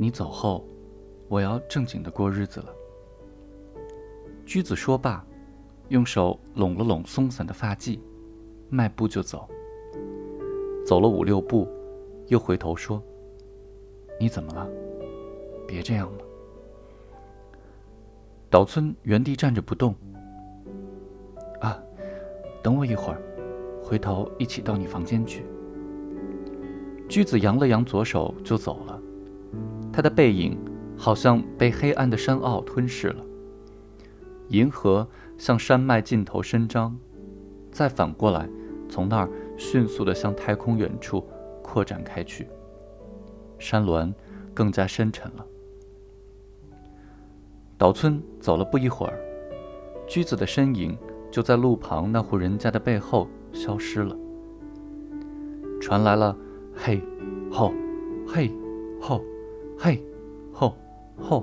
你走后，我要正经的过日子了。驹子说罢，用手拢了拢松散的发髻，迈步就走。走了五六步，又回头说：“你怎么了？别这样了。”岛村原地站着不动。啊，等我一会儿，回头一起到你房间去。驹子扬了扬左手就走了，他的背影好像被黑暗的山坳吞噬了。银河向山脉尽头伸张，再反过来，从那儿迅速地向太空远处扩展开去。山峦更加深沉了。岛村走了不一会儿，驹子的身影就在路旁那户人家的背后消失了。传来了“嘿，吼，嘿，吼，嘿，吼，吼”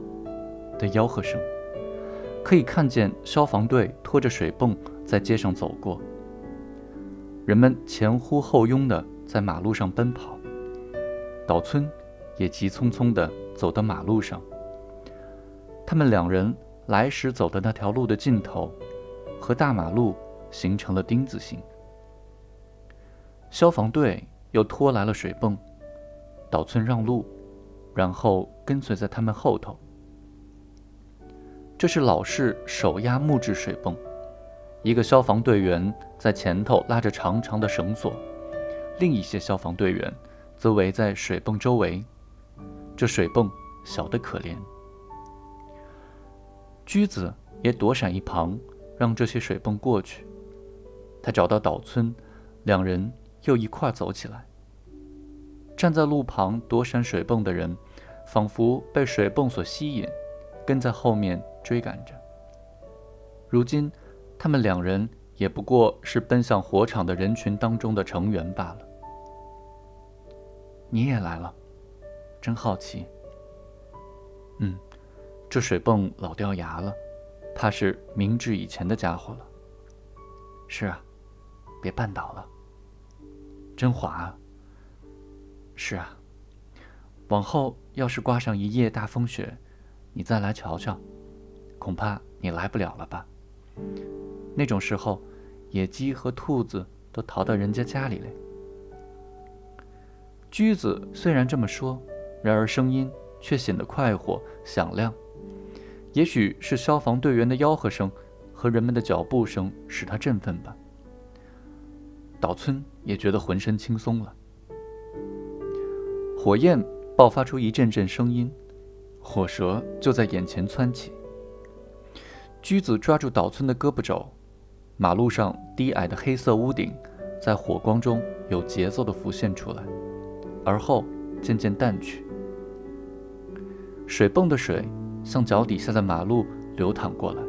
的吆喝声。可以看见消防队拖着水泵在街上走过，人们前呼后拥地在马路上奔跑。岛村也急匆匆地走到马路上。他们两人来时走的那条路的尽头，和大马路形成了丁字形。消防队又拖来了水泵，岛村让路，然后跟随在他们后头。这是老式手压木质水泵，一个消防队员在前头拉着长长的绳索，另一些消防队员则围在水泵周围。这水泵小得可怜。驹子也躲闪一旁，让这些水泵过去。他找到岛村，两人又一块走起来。站在路旁躲闪水泵的人，仿佛被水泵所吸引，跟在后面。追赶着。如今，他们两人也不过是奔向火场的人群当中的成员罢了。你也来了，真好奇。嗯，这水泵老掉牙了，怕是明治以前的家伙了。是啊，别绊倒了。真滑啊。是啊，往后要是刮上一夜大风雪，你再来瞧瞧。恐怕你来不了了吧？那种时候，野鸡和兔子都逃到人家家里来。驹子虽然这么说，然而声音却显得快活响亮。也许是消防队员的吆喝声和人们的脚步声使他振奋吧。岛村也觉得浑身轻松了。火焰爆发出一阵阵声音，火舌就在眼前窜起。驹子抓住岛村的胳膊肘，马路上低矮的黑色屋顶在火光中有节奏地浮现出来，而后渐渐淡去。水泵的水向脚底下的马路流淌过来，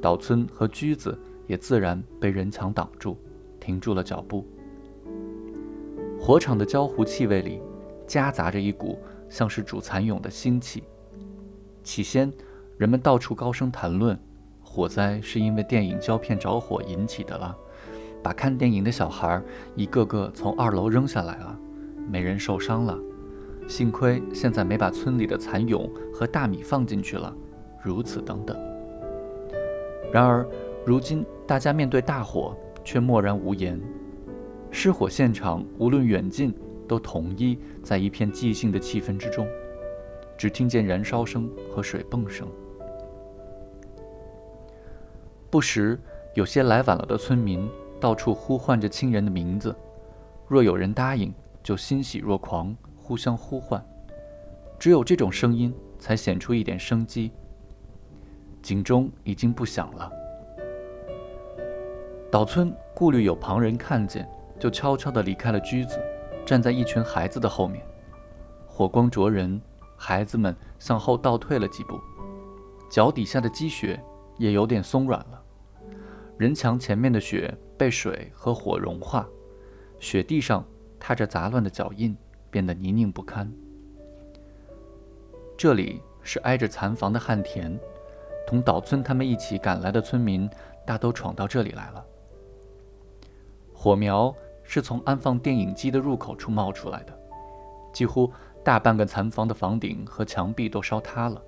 岛村和驹子也自然被人墙挡住，停住了脚步。火场的焦糊气味里夹杂着一股像是煮蚕蛹的腥气，起先。人们到处高声谈论，火灾是因为电影胶片着火引起的了，把看电影的小孩一个个从二楼扔下来了，没人受伤了，幸亏现在没把村里的蚕蛹和大米放进去了，如此等等。然而，如今大家面对大火却默然无言，失火现场无论远近都统一在一片寂静的气氛之中，只听见燃烧声和水泵声。不时有些来晚了的村民到处呼唤着亲人的名字，若有人答应，就欣喜若狂，互相呼唤。只有这种声音才显出一点生机。警钟已经不响了。岛村顾虑有旁人看见，就悄悄地离开了居子，站在一群孩子的后面。火光灼人，孩子们向后倒退了几步，脚底下的积雪也有点松软了。人墙前面的雪被水和火融化，雪地上踏着杂乱的脚印，变得泥泞不堪。这里是挨着残房的旱田，同岛村他们一起赶来的村民大都闯到这里来了。火苗是从安放电影机的入口处冒出来的，几乎大半个残房的房顶和墙壁都烧塌了，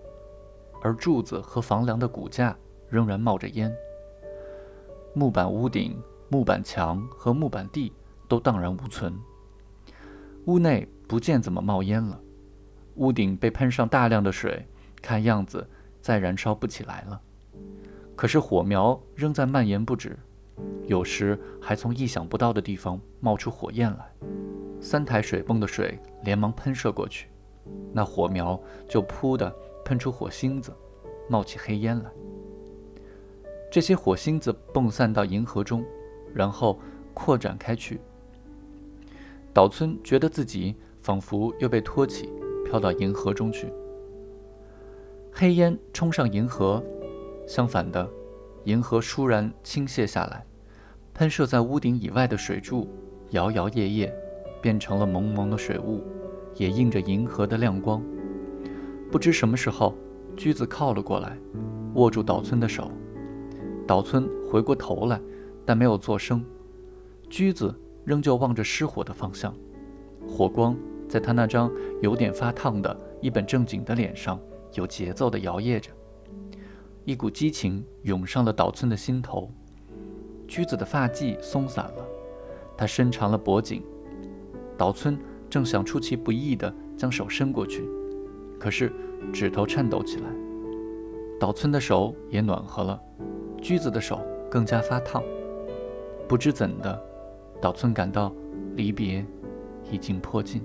而柱子和房梁的骨架仍然冒着烟。木板屋顶、木板墙和木板地都荡然无存。屋内不见怎么冒烟了，屋顶被喷上大量的水，看样子再燃烧不起来了。可是火苗仍在蔓延不止，有时还从意想不到的地方冒出火焰来。三台水泵的水连忙喷射过去，那火苗就扑的喷出火星子，冒起黑烟来。这些火星子迸散到银河中，然后扩展开去。岛村觉得自己仿佛又被托起，飘到银河中去。黑烟冲上银河，相反的，银河倏然倾泻下来，喷射在屋顶以外的水柱摇摇曳曳，变成了蒙蒙的水雾，也映着银河的亮光。不知什么时候，驹子靠了过来，握住岛村的手。岛村回过头来，但没有作声。驹子。仍旧望着失火的方向，火光在他那张有点发烫的一本正经的脸上有节奏地摇曳着，一股激情涌上了岛村的心头。驹子的发髻松散了，他伸长了脖颈。岛村正想出其不意地将手伸过去，可是指头颤抖起来。岛村的手也暖和了，驹子的手更加发烫。不知怎的。岛村感到离别已经迫近。